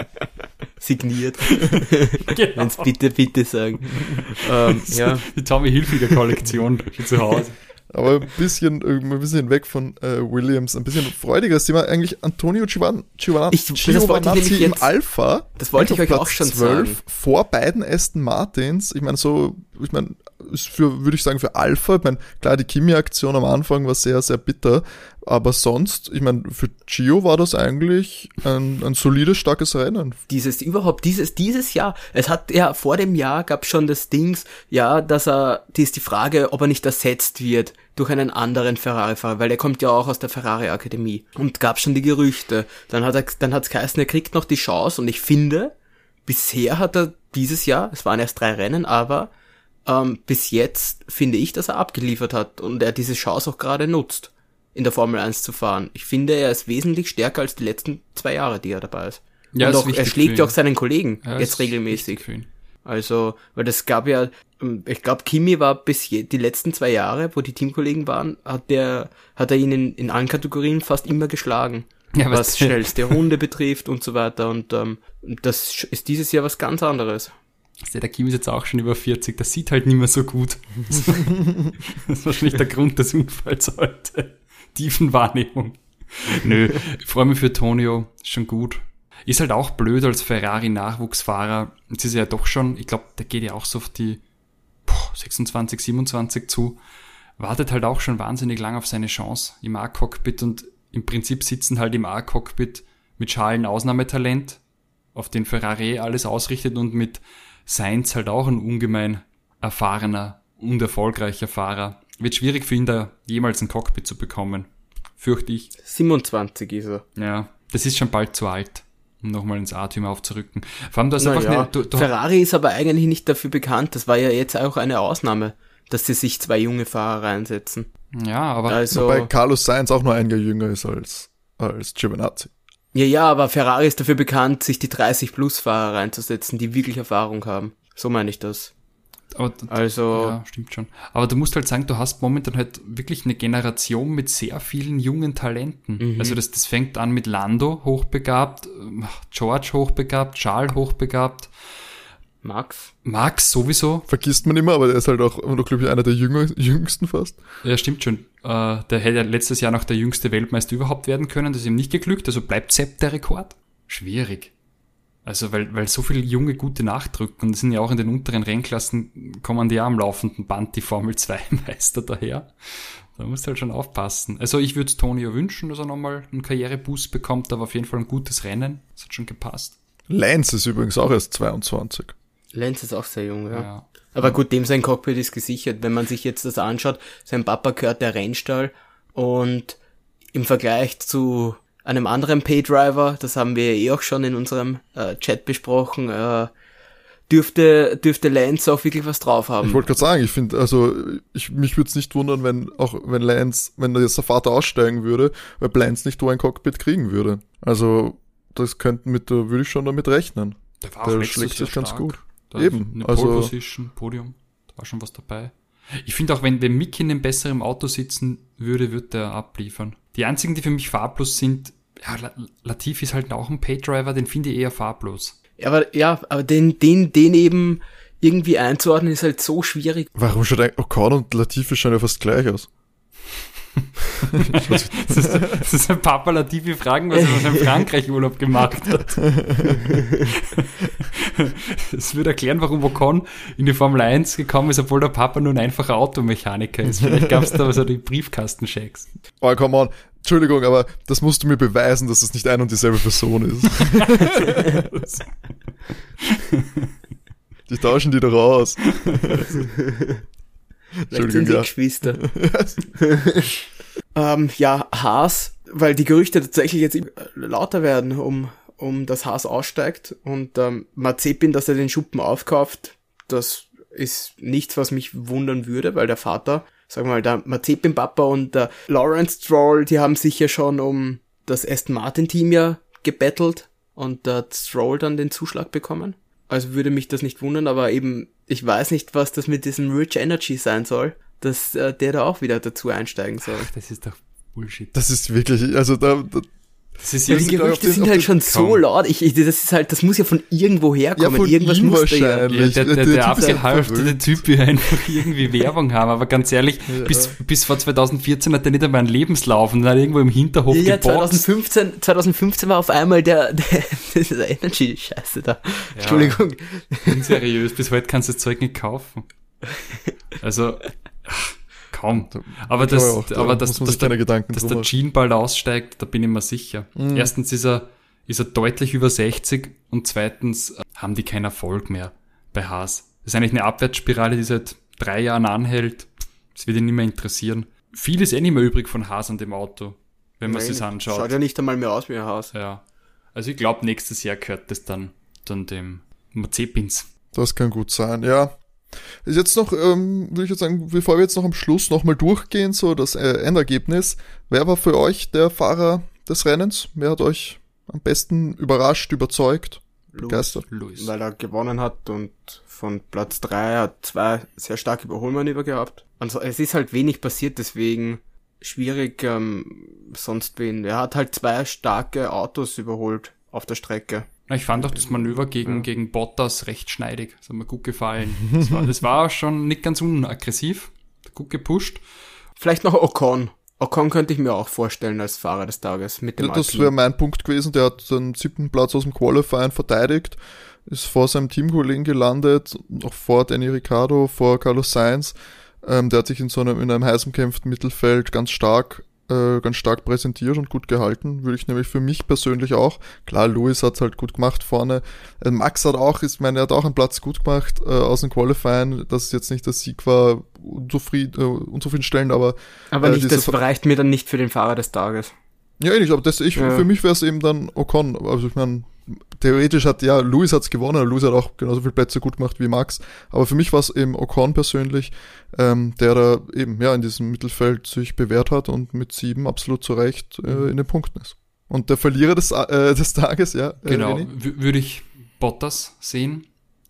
signiert. [laughs] genau. Wenn's bitte, bitte sagen. ähm, [laughs] ja. Die Tommy Hilfiger Kollektion [laughs] zu Hause. Aber ein bisschen, äh, ein bisschen weg von äh, Williams, ein bisschen freudiges Thema. Eigentlich Antonio Giovan Giovan Ich- das wollte ich Giovanazzi nämlich im jetzt- Alpha. Das wollte ich auf euch auch Platz schon sagen. Vor beiden Aston Martins. Ich meine, so, ich meine, ist für, würde ich sagen, für Alpha. Ich meine, klar, die Kimi-Aktion am Anfang war sehr, sehr bitter. Aber sonst, ich meine, für Gio war das eigentlich ein, ein solides, starkes Rennen. Dieses, überhaupt dieses, dieses Jahr, es hat ja vor dem Jahr gab schon das Dings, ja, dass er, die ist die Frage, ob er nicht ersetzt wird durch einen anderen Ferrari-Fahrer, weil er kommt ja auch aus der Ferrari-Akademie. Und gab schon die Gerüchte. Dann hat er, dann hat's geheißen, er kriegt noch die Chance und ich finde, bisher hat er dieses Jahr, es waren erst drei Rennen, aber ähm, bis jetzt finde ich, dass er abgeliefert hat und er diese Chance auch gerade nutzt, in der Formel 1 zu fahren. Ich finde, er ist wesentlich stärker als die letzten zwei Jahre, die er dabei ist. Ja, und ist auch, er schlägt ja auch seinen Kollegen Ja, jetzt regelmäßig. Also, weil das gab ja, ähm, ich glaube, Kimi war bis je, die letzten zwei Jahre, wo die Teamkollegen waren, hat der, hat er ihn in, in allen Kategorien fast immer geschlagen. Ja, was was- schnellste Runde betrifft und so weiter. Und ähm, das ist dieses Jahr was ganz anderes. Der Kim ist jetzt auch schon über 40, das sieht halt nicht mehr so gut. [laughs] das ist wahrscheinlich der Grund des Unfalls heute. subjektiven Wahrnehmung. Nö, ich freue mich für Tonio, schon gut. Ist halt auch blöd als Ferrari-Nachwuchsfahrer. Jetzt ist er ja doch schon, ich glaube, der geht ja auch so auf die boah, 26, 27 zu. Wartet halt auch schon wahnsinnig lang auf seine Chance im A-Cockpit und im Prinzip sitzen halt im A-Cockpit mit Schalen Ausnahmetalent, auf den Ferrari alles ausrichtet und mit Sainz halt auch ein ungemein erfahrener und erfolgreicher Fahrer. Wird schwierig für ihn da jemals ein Cockpit zu bekommen. Fürchte ich. 27 ist er. Ja, das ist schon bald zu alt, um nochmal ins A-Team aufzurücken. Vor allem, du hast Na einfach ja, eine, du, du, Ferrari ist aber eigentlich nicht dafür bekannt. Das war ja jetzt auch eine Ausnahme, dass sie sich zwei junge Fahrer reinsetzen. ja, aber Also, Wobei Carlos Sainz auch nur ein Jahr jünger ist als, als Giovinazzi. Ja, ja, aber Ferrari ist dafür bekannt, sich die 30 plus Fahrer reinzusetzen, die wirklich Erfahrung haben. So meine ich das. aber, Also, Ja, stimmt schon. Aber du musst halt sagen, du hast momentan halt wirklich eine Generation mit sehr vielen jungen Talenten. Mhm. Also das, das fängt an mit Lando, hochbegabt, ähm, George hochbegabt, Charles hochbegabt, Max? Max sowieso. Vergisst man immer, aber der ist halt auch glaube ich, einer der jünger, jüngsten fast. Ja, stimmt schon. Äh, der hätte ja letztes Jahr noch der jüngste Weltmeister überhaupt werden können. Das ist ihm nicht geglückt. Also bleibt Sepp der Rekord. Schwierig. Also, weil, weil so viele junge Gute nachdrücken. Und das sind ja auch in den unteren Rennklassen, kommen die ja am laufenden Band die Formel 2 [laughs] Meister daher. Da musst du halt schon aufpassen. Also, ich würde es Tonio wünschen, dass er nochmal einen Karriereboost bekommt, aber auf jeden Fall ein gutes Rennen. Das hat schon gepasst. Lance ist übrigens auch erst 22. Lenz ist auch sehr jung, ja. Ja. Aber gut, dem sein Cockpit ist gesichert. Wenn man sich jetzt das anschaut, sein Papa gehört der Rennstall und im Vergleich zu einem anderen Paydriver, das haben wir eh auch schon in unserem äh, Chat besprochen, äh, dürfte, dürfte Lance auch wirklich was drauf haben. Ich wollte gerade sagen, ich finde, also ich, mich würde es nicht wundern, wenn auch wenn Lance, wenn jetzt der Vater aussteigen würde, weil Lance nicht so ein Cockpit kriegen würde. Also das könnten mit, da würde ich schon damit rechnen. Der war Der auch schlägt sich ganz stark. gut. Da Eben, Eine also- Pole Position, Podium, da war schon was dabei. Ich finde auch, wenn, wenn Mick in einem besseren Auto sitzen würde, wird der abliefern. Die einzigen, die für mich farblos sind, ja, La- Latifi ist halt auch ein Paydriver, den finde ich eher farblos. Ja, aber ja, aber den, den, den eben irgendwie einzuordnen ist halt so schwierig. Warum schaut eigentlich Ocon und Latifi schauen ja fast gleich aus? Das ist, das ist ein Papa Latifi fragen, was er in Frankreich Urlaub gemacht hat. Das würde erklären, warum Ocon in die Formel 1 gekommen ist, obwohl der Papa nur ein einfacher Automechaniker ist. Vielleicht gab es da so die Briefkastenchecks. Oh, come on. Entschuldigung, aber das musst du mir beweisen, dass es nicht ein und dieselbe Person ist. [laughs] die tauschen die doch aus. [laughs] Vielleicht sind sie ja. Geschwister. [laughs] ähm, ja, Haas, weil die Gerüchte tatsächlich jetzt lauter werden, um, um dass Haas aussteigt und ähm, Mazepin, dass er den Schuppen aufkauft, das ist nichts, was mich wundern würde, weil der Vater, sagen wir mal, der Mazepin-Papa und der Lawrence Stroll, die haben sich ja schon um das Aston Martin-Team ja gebettelt und hat Stroll dann den Zuschlag bekommen. Also würde mich das nicht wundern, aber eben, ich weiß nicht, was das mit diesem Rich Energy sein soll, dass äh, der da auch wieder dazu einsteigen soll. Ach, das ist doch Bullshit. Das ist wirklich, also da, da Das ist Ja, die Gerüchte sind halt den- schon so laut. Ich, ich, das ist halt, das muss ja von irgendwo ja, herkommen. von Irgendwas ihm muss da ja. Ja, der, der, Typ der einfach abgehalftete. Typ will einfach irgendwie Werbung haben, aber ganz ehrlich, bis, bis vor 2014 hat er nicht einmal einen Lebenslauf und dann hat irgendwo im Hinterhof Ja, ja, geboxt. 2015, 2015 war auf einmal der, [laughs] der, der Energy-Scheiße da. Entschuldigung. Unseriös, bis heute kannst du das Zeug nicht kaufen. Also, [laughs] kaum. Aber das, auch, da aber das, muss man dass der, Gedanken dass der. Gene bald aussteigt, da bin ich mir sicher. Mhm. Erstens ist er, ist er deutlich über 60 und zweitens äh, haben die keinen Erfolg mehr bei Haas. Das ist eigentlich eine Abwärtsspirale, die seit drei Jahren anhält. Das wird ihn nicht mehr interessieren. Viel ist eh nicht mehr übrig von Haas an dem Auto, wenn man sich anschaut. Schaut ja nicht einmal mehr aus wie ein Haus. Ja. Also ich glaube, nächstes Jahr gehört das dann, dann dem Mazepins. Das kann gut sein, ja. Ist jetzt noch, ähm, würde ich jetzt sagen, bevor wir jetzt noch am Schluss nochmal durchgehen, so das äh, Endergebnis. Wer war für euch der Fahrer des Rennens? Wer hat euch am besten überrascht, überzeugt, begeistert? Luis. Weil er gewonnen hat und von Platz drei hat zwei sehr starke Überholmanöver gehabt. Also es ist halt wenig passiert, deswegen schwierig ähm, sonst wen. Er hat halt zwei starke Autos überholt auf der Strecke. Na, Ich fand auch das Manöver gegen, gegen Bottas recht schneidig. Das hat mir gut gefallen. Das war, das war schon nicht ganz unaggressiv. Gut gepusht. Vielleicht noch Ocon. Ocon könnte ich mir auch vorstellen als Fahrer des Tages mit dem ja, Das wäre mein Punkt gewesen. Der hat den siebten Platz aus dem Qualifying verteidigt, ist vor seinem Teamkollegen gelandet, auch vor Danny Ricciardo, vor Carlos Sainz. Ähm, der hat sich in so einem, in einem heiß umkämpften Mittelfeld ganz stark äh, ganz stark präsentiert und gut gehalten, würde ich nämlich für mich persönlich auch. Klar, Lewis hat es halt gut gemacht vorne. Äh, Max hat auch, ich meine, er hat auch einen Platz gut gemacht äh, aus dem Qualifying, dass es jetzt nicht der Sieg war, unzufrieden, äh, unzufriedenstellend, aber. Aber nicht, das reicht mir dann nicht für den Fahrer des Tages. Ja, ähnlich, aber das, ich, ja. für mich wäre es eben dann Ocon. Also ich meine, theoretisch hat ja, Lewis hat's gewonnen, Lewis hat auch genauso viele Plätze gut gemacht wie Max, aber für mich war es eben Ocon persönlich, ähm, der da eben ja in diesem Mittelfeld sich bewährt hat und mit sieben absolut zu Recht äh, mhm. in den Punkten ist. Und der Verlierer des, äh, des Tages, ja. Äh, genau, würde ich Bottas sehen,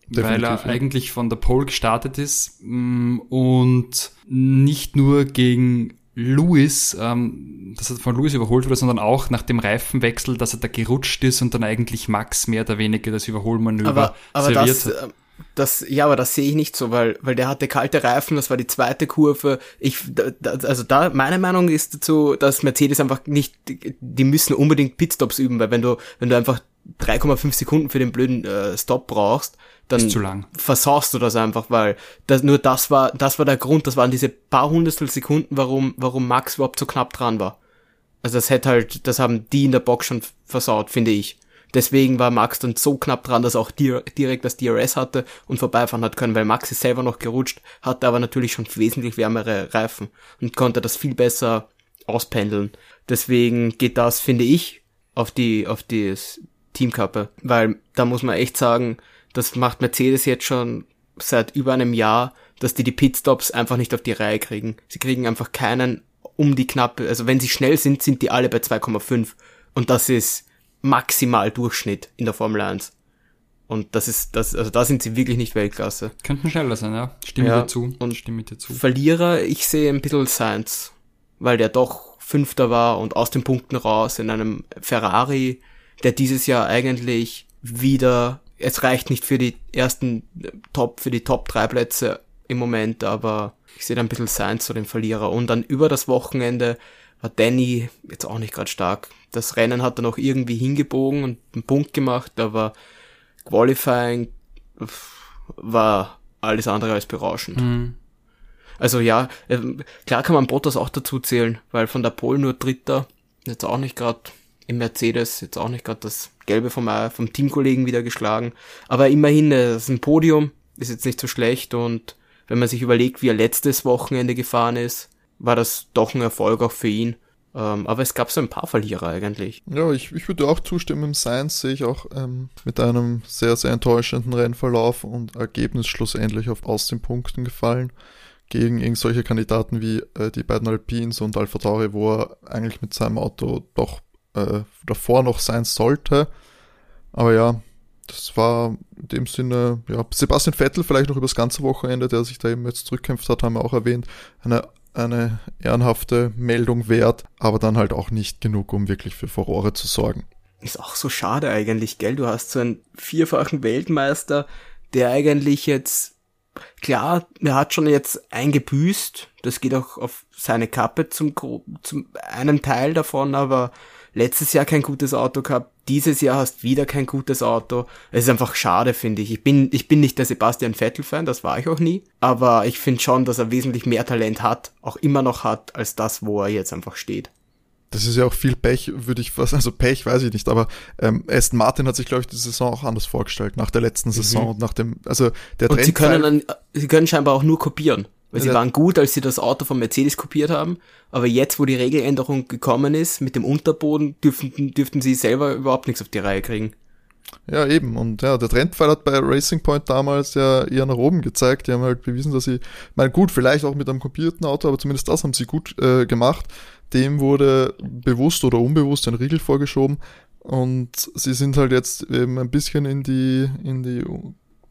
Definitiv, weil er ja. eigentlich von der Pole gestartet ist mm, und nicht nur gegen Lewis, ähm, dass er von Lewis überholt wurde, sondern auch nach dem Reifenwechsel, dass er da gerutscht ist und dann eigentlich Max mehr oder weniger das Überholmanöver aber, aber serviert das, hat. Äh, das, ja, aber das sehe ich nicht so, weil, weil der hatte kalte Reifen, das war die zweite Kurve. Ich, da, also da, meine Meinung ist dazu, dass Mercedes einfach nicht, die müssen unbedingt Pitstops üben, weil wenn du, wenn du einfach 3,5 Sekunden für den blöden äh, Stop brauchst, dann versaust du das einfach, weil das, nur das war, das war der Grund, das waren diese paar Hundertstel Sekunden, warum, warum Max überhaupt so knapp dran war. Also das hätte halt, das haben die in der Box schon versaut, finde ich. Deswegen war Max dann so knapp dran, dass er auch direkt das DRS hatte und vorbeifahren hat können, weil Max ist selber noch gerutscht, hatte aber natürlich schon wesentlich wärmere Reifen und konnte das viel besser auspendeln. Deswegen geht das, finde ich, auf die, auf das Teamkappe, weil da muss man echt sagen, das macht Mercedes jetzt schon seit über einem Jahr, dass die die Pitstops einfach nicht auf die Reihe kriegen. Sie kriegen einfach keinen um die knappe, also wenn sie schnell sind, sind die alle bei 2,5 und das ist maximal Durchschnitt in der Formel 1. Und das ist, das, also da sind sie wirklich nicht Weltklasse. Könnten schneller sein, ja. Stimme ja, dir zu. Und stimme dir zu. Verlierer, ich sehe ein bisschen Sainz, weil der doch Fünfter war und aus den Punkten raus in einem Ferrari, der dieses Jahr eigentlich wieder es reicht nicht für die ersten Top, für die Top drei Plätze im Moment, aber ich sehe da ein bisschen Sainz zu dem Verlierer. Und dann über das Wochenende war Danny jetzt auch nicht gerade stark. Das Rennen hat er noch irgendwie hingebogen und einen Punkt gemacht, aber Qualifying war alles andere als berauschend. Mhm. Also ja, ähm, klar kann man Bottas auch dazu zählen, weil von der Pole nur Dritter, jetzt auch nicht gerade im Mercedes, jetzt auch nicht gerade das Gelbe vom, vom Teamkollegen wieder geschlagen. Aber immerhin, äh, das ist ein Podium, ist jetzt nicht so schlecht und wenn man sich überlegt, wie er letztes Wochenende gefahren ist, war das doch ein Erfolg auch für ihn. Ähm, aber es gab so ein paar Verlierer eigentlich. Ja, ich, ich würde auch zustimmen. Im Science sehe ich auch ähm, mit einem sehr, sehr enttäuschenden Rennverlauf und Ergebnis schlussendlich auf aus den Punkten gefallen. Gegen irgendwelche Kandidaten wie äh, die beiden Alpines und Alpha Tauri, wo er eigentlich mit seinem Auto doch äh, davor noch sein sollte. Aber ja, das war in dem Sinne, ja, Sebastian Vettel vielleicht noch übers ganze Wochenende, der sich da eben jetzt zurückkämpft hat, haben wir auch erwähnt, eine, eine ehrenhafte Meldung wert, aber dann halt auch nicht genug, um wirklich für Furore zu sorgen. Ist auch so schade eigentlich, gell? Du hast so einen vierfachen Weltmeister, der eigentlich jetzt, klar, er hat schon jetzt eingebüßt, das geht auch auf seine Kappe zum, zum einen Teil davon, aber letztes Jahr kein gutes Auto gehabt, dieses Jahr hast wieder kein gutes Auto. Es ist einfach schade, finde ich. Ich bin, ich bin nicht der Sebastian Vettel-Fan, das war ich auch nie. Aber ich finde schon, dass er wesentlich mehr Talent hat, auch immer noch hat, als das, wo er jetzt einfach steht. Das ist ja auch viel Pech, würde ich was, also Pech weiß ich nicht, aber ähm, Aston Martin hat sich, glaube ich, die Saison auch anders vorgestellt, nach der letzten mhm. Saison mhm. und nach dem, also der Und sie können dann, sie können scheinbar auch nur kopieren. Weil sie waren gut, als sie das Auto von Mercedes kopiert haben, aber jetzt, wo die Regeländerung gekommen ist, mit dem Unterboden, dürften, dürften sie selber überhaupt nichts auf die Reihe kriegen. Ja, eben. Und ja, der Trendfall hat bei Racing Point damals ja eher nach oben gezeigt. Die haben halt bewiesen, dass sie, mein gut, vielleicht auch mit einem kopierten Auto, aber zumindest das haben sie gut äh, gemacht. Dem wurde bewusst oder unbewusst ein Riegel vorgeschoben. Und sie sind halt jetzt eben ein bisschen in die, in die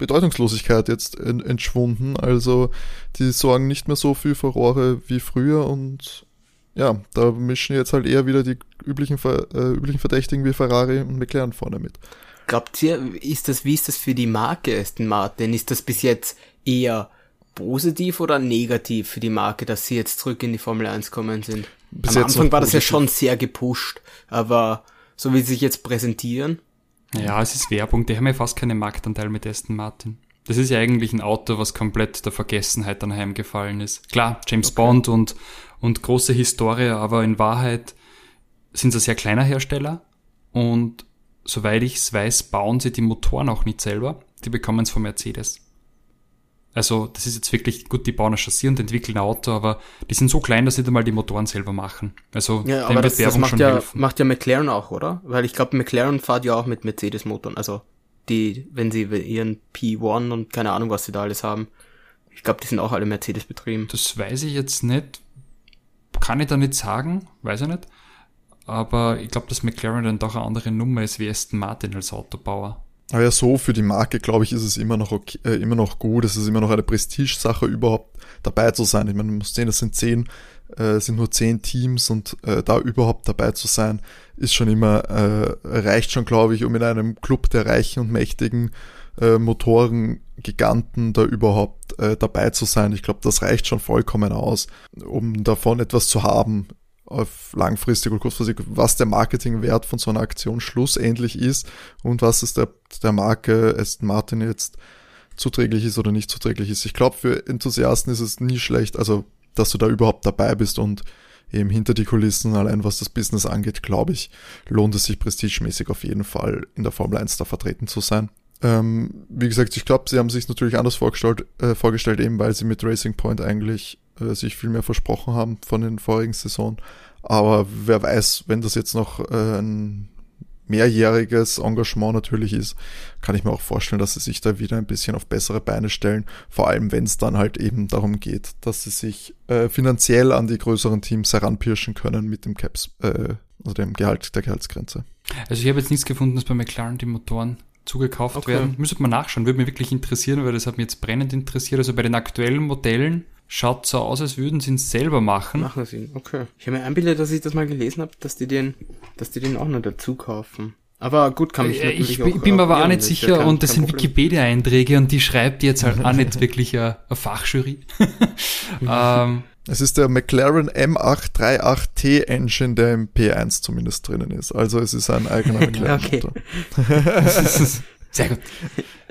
Bedeutungslosigkeit jetzt entschwunden. Also die sorgen nicht mehr so viel Furore wie früher und ja, da mischen jetzt halt eher wieder die üblichen, äh, üblichen Verdächtigen wie Ferrari und McLaren vorne mit. Glaubt ihr, ist das, wie ist das für die Marke Aston Martin? Ist das bis jetzt eher positiv oder negativ für die Marke, dass sie jetzt zurück in die Formel 1 kommen sind? bis Am jetzt Anfang war das ja schon sehr gepusht, aber so wie sie sich jetzt präsentieren, Ja, es ist Werbung. Die haben ja fast keinen Marktanteil mit Aston Martin. Das ist ja eigentlich ein Auto, was komplett der Vergessenheit anheimgefallen ist. Klar, James Bond und, und große Historie, aber in Wahrheit sind sie ein sehr kleiner Hersteller und soweit ich es weiß, bauen sie die Motoren auch nicht selber. Die bekommen es von Mercedes. Also, das ist jetzt wirklich, gut, die bauen ein Chassis und entwickeln ein Auto, aber die sind so klein, dass sie nicht einmal die Motoren selber machen. Also, ja, aber wird das, das macht schon ja, helfen. macht ja McLaren auch, oder? Weil ich glaube, McLaren fährt ja auch mit Mercedes-Motoren, also die, wenn sie ihren P1 und keine Ahnung, was sie da alles haben. Ich glaube, die sind auch alle Mercedes betrieben. Das weiß ich jetzt nicht. Kann ich da nicht sagen, weiß ich nicht. Aber ich glaube, dass McLaren dann doch eine andere Nummer ist wie Aston Martin als Autobauer. Aber ja, so für die Marke, glaube ich, ist es immer noch okay, äh, immer noch gut. Es ist immer noch eine Prestigesache, überhaupt dabei zu sein. Ich meine, man muss sehen, das sind zehn, äh, sind nur zehn Teams und äh, da überhaupt dabei zu sein, ist schon immer, äh, reicht schon, glaube ich, um in einem Club der Reichen und Mächtigen äh, Motorengiganten da überhaupt äh, dabei zu sein. Ich glaube, das reicht schon vollkommen aus, um davon etwas zu haben auf langfristig oder kurzfristig, was der Marketingwert von so einer Aktion schlussendlich ist und was es der, der Marke Aston Martin jetzt zuträglich ist oder nicht zuträglich ist. Ich glaube, für Enthusiasten ist es nie schlecht, also dass du da überhaupt dabei bist und eben hinter die Kulissen, allein was das Business angeht, glaube ich, lohnt es sich prestigemäßig auf jeden Fall in der Formel 1 da vertreten zu sein. Ähm, wie gesagt, ich glaube, sie haben sich natürlich anders vorgestellt, äh, vorgestellt, eben weil sie mit Racing Point eigentlich äh, sich viel mehr versprochen haben von den vorigen Saison. Aber wer weiß, wenn das jetzt noch äh, ein mehrjähriges Engagement natürlich ist, kann ich mir auch vorstellen, dass sie sich da wieder ein bisschen auf bessere Beine stellen. Vor allem, wenn es dann halt eben darum geht, dass sie sich äh, finanziell an die größeren Teams heranpirschen können mit dem Caps, äh, also dem Gehalt der Gehaltsgrenze. Also ich habe jetzt nichts gefunden, dass bei McLaren die Motoren zugekauft Okay. werden. Müsste man nachschauen, würde mich wirklich interessieren, weil das hat mich jetzt brennend interessiert. Also bei den aktuellen Modellen schaut so aus, als würden sie es selber machen. Machen sie. Okay. Ich habe mir einbildet, dass ich das mal gelesen habe, dass die den, dass die den auch noch dazu kaufen. Aber gut, kann mich Äh, natürlich ich auch bin, bin mir aber auch nicht sicher kein- und das sind. Wikipedia-Einträge und die schreibt jetzt halt auch nicht [laughs] wirklich eine, eine Fachjury. [laughs] ähm, Es ist der McLaren M838T Engine, der im P1 zumindest drinnen ist. Also es ist ein eigener [laughs] McLaren Okay. Motor. sehr gut.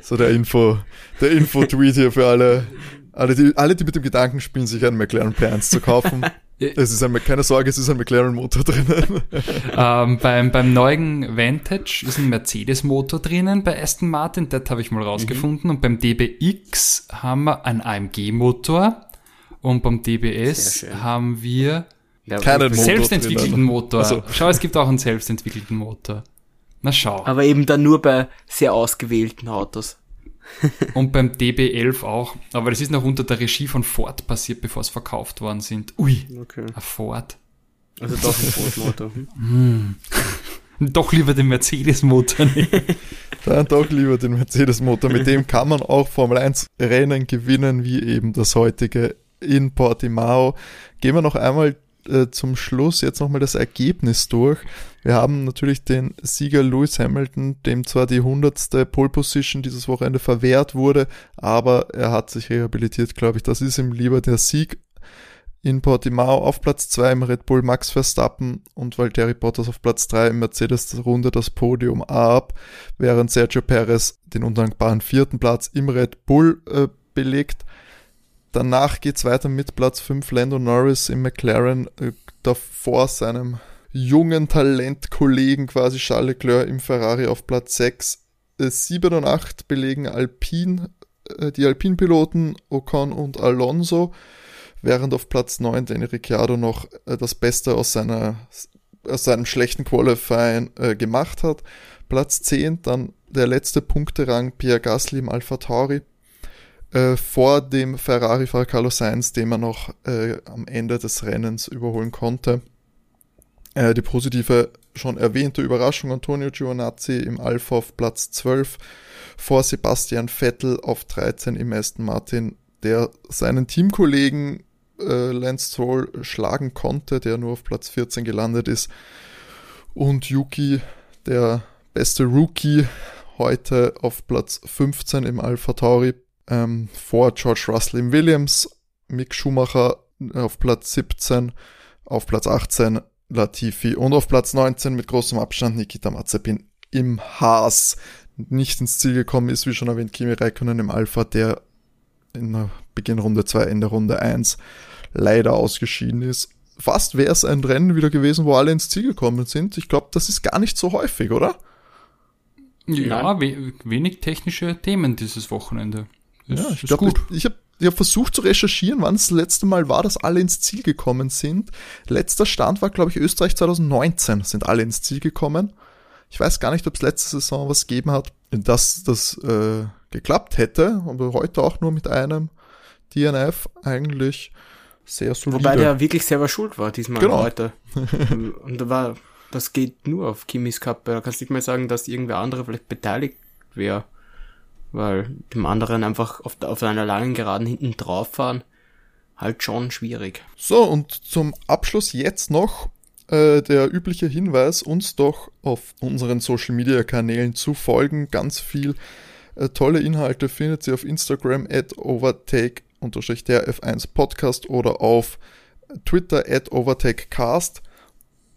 So der Info, der Info-Tweet hier für alle, alle die, alle, die mit dem Gedanken spielen, sich einen McLaren P1 zu kaufen. [laughs] Es ist ein, keine Sorge, es ist ein McLaren Motor drinnen. Ähm, beim, beim neuen Vantage ist ein Mercedes-Motor drinnen bei Aston Martin, das habe ich mal rausgefunden. Und beim DBX haben wir einen AMG-Motor und beim DBS haben wir Ja, Keinen selbstentwickelten drinnen. Motor. Also- Schau, es gibt auch einen selbstentwickelten Motor. Na schau. Aber eben dann nur bei sehr ausgewählten Autos. [laughs] Und beim DB11 auch. Aber das ist noch unter der Regie von Ford passiert, bevor es verkauft worden sind. Ui, Okay. ein Ford. Also doch ein Ford-Motor. [laughs] Hm. Doch lieber den Mercedes-Motor. Dann [laughs] doch lieber den Mercedes-Motor. Mit dem kann man auch Formel 1 Rennen gewinnen, wie eben das heutige in Portimao. Gehen wir noch einmal äh, zum Schluss jetzt nochmal das Ergebnis durch. Wir haben natürlich den Sieger Lewis Hamilton, dem zwar die hundertste Pole Position dieses Wochenende verwehrt wurde, aber er hat sich rehabilitiert, glaube ich. Das ist ihm lieber der Sieg in Portimao auf Platz 2 im Red Bull Max Verstappen und Valtteri Bottas auf Platz 3 im Mercedes runde das Podium ab, während Sergio Perez den undankbaren vierten Platz im Red Bull äh, belegt. Danach geht's weiter mit Platz 5 Lando Norris im McLaren, äh, davor seinem jungen Talentkollegen quasi Charles Leclerc im Ferrari auf Platz 6. Äh, 7 und 8 belegen Alpine, äh, die Alpine-Piloten Ocon und Alonso während auf Platz 9 Danny Ricciardo noch äh, das Beste aus, seiner, aus seinem schlechten Qualifying äh, gemacht hat. Platz 10 dann der letzte Punkterang Pierre Gasly im Alpha Tauri äh, vor dem Ferrari-Fahrer Carlos Sainz, den man noch äh, am Ende des Rennens überholen konnte. Äh, die positive, schon erwähnte Überraschung Antonio Giovinazzi im Alpha auf Platz 12 vor Sebastian Vettel auf 13 im Aston Martin, der seinen Teamkollegen äh, Lance Stroll schlagen konnte, der nur auf Platz 14 gelandet ist. Und Yuki, der beste Rookie, heute auf Platz 15 im Alpha Tauri, ähm, vor George Russell im Williams, Mick Schumacher auf Platz 17, Auf Platz 18 Latifi und auf Platz 19 mit großem Abstand Nikita Mazepin im Haas. Nicht ins Ziel gekommen ist, wie schon erwähnt, Kimi Räikkönen im Alpha, der in der Beginn Runde 2, Ende Runde 1 leider ausgeschieden ist. Fast wäre es ein Rennen wieder gewesen, wo alle ins Ziel gekommen sind. Ich glaube, das ist gar nicht so häufig, oder? Ja, we wenig technische Themen dieses Wochenende. Ja, ich glaube, ich, ich habe ich hab versucht zu recherchieren, wann es das letzte Mal war, dass alle ins Ziel gekommen sind. Letzter Stand war, glaube ich, Österreich 2019 sind alle ins Ziel gekommen. Ich weiß gar nicht, ob es letzte Saison was gegeben hat, dass das äh, geklappt hätte, aber heute auch nur mit einem DNF eigentlich sehr solide. Wobei der wirklich selber schuld war diesmal genau. heute. [laughs] Und da war, das geht nur auf Kimis Cup. Da kannst du nicht mehr sagen, dass irgendwer andere vielleicht beteiligt wäre. Weil dem anderen einfach auf, auf einer langen Geraden hinten drauf fahren, halt schon schwierig. So, und zum Abschluss jetzt noch äh, der übliche Hinweis, uns doch auf unseren Social Media Kanälen zu folgen. Ganz viel äh, tolle Inhalte findet ihr auf Instagram at overtake der F1 Podcast oder auf Twitter at overtakecast.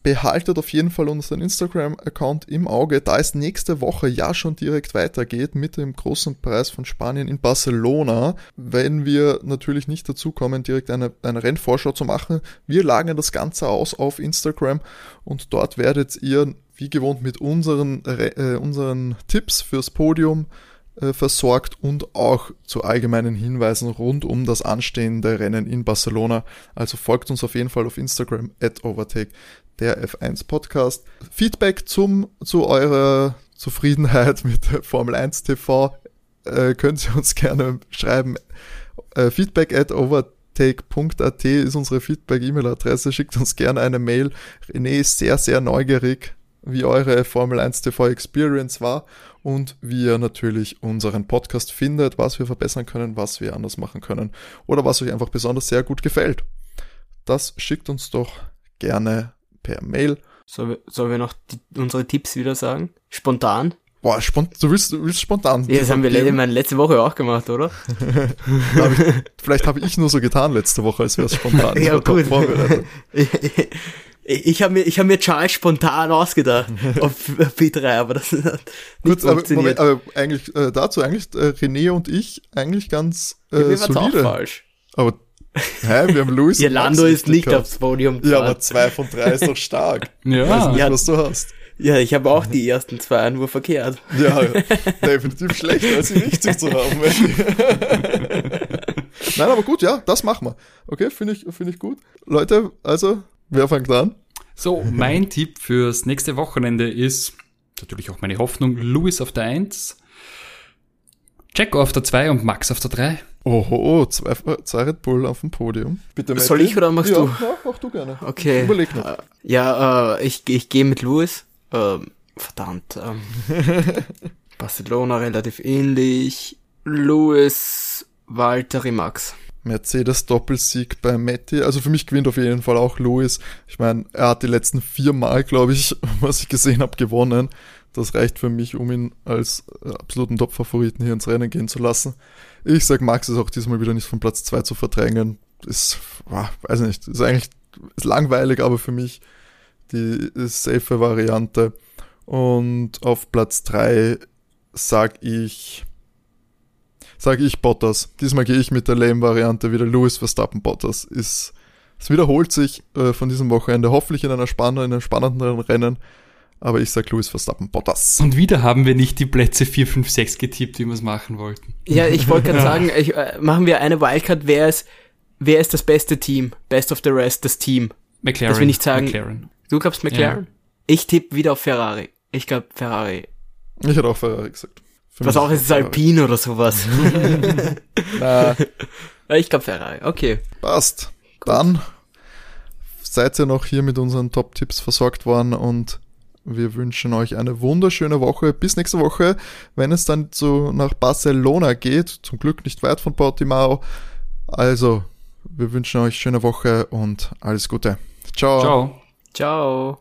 Behaltet auf jeden Fall unseren Instagram-Account im Auge, da es nächste Woche ja schon direkt weitergeht mit dem großen Preis von Spanien in Barcelona. Wenn wir natürlich nicht dazu kommen, direkt eine, eine Rennvorschau zu machen, wir lagern das Ganze aus auf Instagram und dort werdet ihr wie gewohnt mit unseren, äh, unseren Tipps fürs Podium äh, versorgt und auch zu allgemeinen Hinweisen rund um das anstehende Rennen in Barcelona. Also folgt uns auf jeden Fall auf Instagram at overtake der F1 Podcast. Feedback zum, zu eurer Zufriedenheit mit Formel 1 TV äh, könnt ihr uns gerne schreiben. Äh, feedback at overtake.at ist unsere Feedback-E-Mail-Adresse. Schickt uns gerne eine Mail. René ist sehr, sehr neugierig, wie eure Formel 1 TV Experience war und wie ihr natürlich unseren Podcast findet, was wir verbessern können, was wir anders machen können oder was euch einfach besonders sehr gut gefällt. Das schickt uns doch gerne per Mail. Sollen wir, sollen wir noch die, unsere Tipps wieder sagen? Spontan? Boah, spont du, willst, du willst spontan. Ja, das haben wir le meine, letzte Woche auch gemacht, oder? [laughs] hab ich, vielleicht habe ich nur so getan letzte Woche, als wäre es spontan. [laughs] ja, gut. [laughs] Ich habe mir, ich habe mir Charles spontan ausgedacht auf P3, aber das hat nicht Gut, funktioniert. Aber, Moment, aber eigentlich äh, dazu eigentlich äh, René und ich eigentlich ganz äh, ja, mir solide. Auch falsch. Aber hä, wir haben Luis. Ihr [laughs] Lando ist nicht gehabt. aufs Podium. Ja, aber zwei von drei ist doch stark. [laughs] ja. Ich weiß nicht, ja. was du hast. Ja, ich habe auch die ersten zwei nur verkehrt. Ja, [laughs] definitiv schlechter als sie richtig zu haben. Nein, aber gut, ja, das machen wir. Okay, finde ich, finde ich gut. Leute, also Wer fängt an? So, mein Tipp fürs nächste Wochenende ist natürlich auch meine Hoffnung, Louis auf der 1, Jacko auf der 2 und Max auf der 3. Oho, zwei, zwei Red Bull auf dem Podium. Bitte Soll ich oder machst ja, du? Ja, mach du gerne. Okay. Überleg noch. Äh, ja, äh, ich, ich gehe mit Louis. Ähm, verdammt. Ähm, [laughs] Barcelona relativ ähnlich. Louis, Walter, Max. Mercedes Doppelsieg bei Matti. Also für mich gewinnt auf jeden Fall auch Lewis. Ich meine, er hat die letzten vier Mal, glaube ich, [laughs] was ich gesehen habe, gewonnen. Das reicht für mich, um ihn als äh, absoluten Top-Favoriten hier ins Rennen gehen zu lassen. Ich sag, Max ist auch diesmal wieder nicht von Platz zwei zu verdrängen. Ist, weiß nicht, ist eigentlich ist langweilig, aber für mich die safe Variante. Und auf Platz drei sag ich sage ich Bottas. Diesmal gehe ich mit der Lame-Variante wieder Lewis Verstappen Bottas. Ist, es wiederholt sich äh, von diesem Wochenende, hoffentlich in einer spannenden, in einem spannenderen Rennen. Aber ich sage Lewis Verstappen Bottas. Und wieder haben wir nicht die Plätze 4, 5, 6 getippt, wie wir es machen wollten. Ja, ich wollte gerade [laughs] sagen, ich, äh, machen wir eine Wildcard, wer ist, wer ist das beste Team? Best of the rest, das Team. McLaren. Das will nicht sagen. McLaren. Du glaubst McLaren? Ja. Ich tippe wieder auf Ferrari. Ich glaube Ferrari. Ich hätte auch Ferrari gesagt. Was auch ist, ist Alpine oder sowas. [laughs] Na. [laughs] Ich glaube Ferrari, okay. Passt. Gut. Dann seid ihr noch hier mit unseren Top-Tipps versorgt worden und wir wünschen euch eine wunderschöne Woche. Bis nächste Woche, wenn es dann so nach Barcelona geht. Zum Glück nicht weit von Portimao. Also, wir wünschen euch schöne Woche und alles Gute. Ciao. Ciao. Ciao.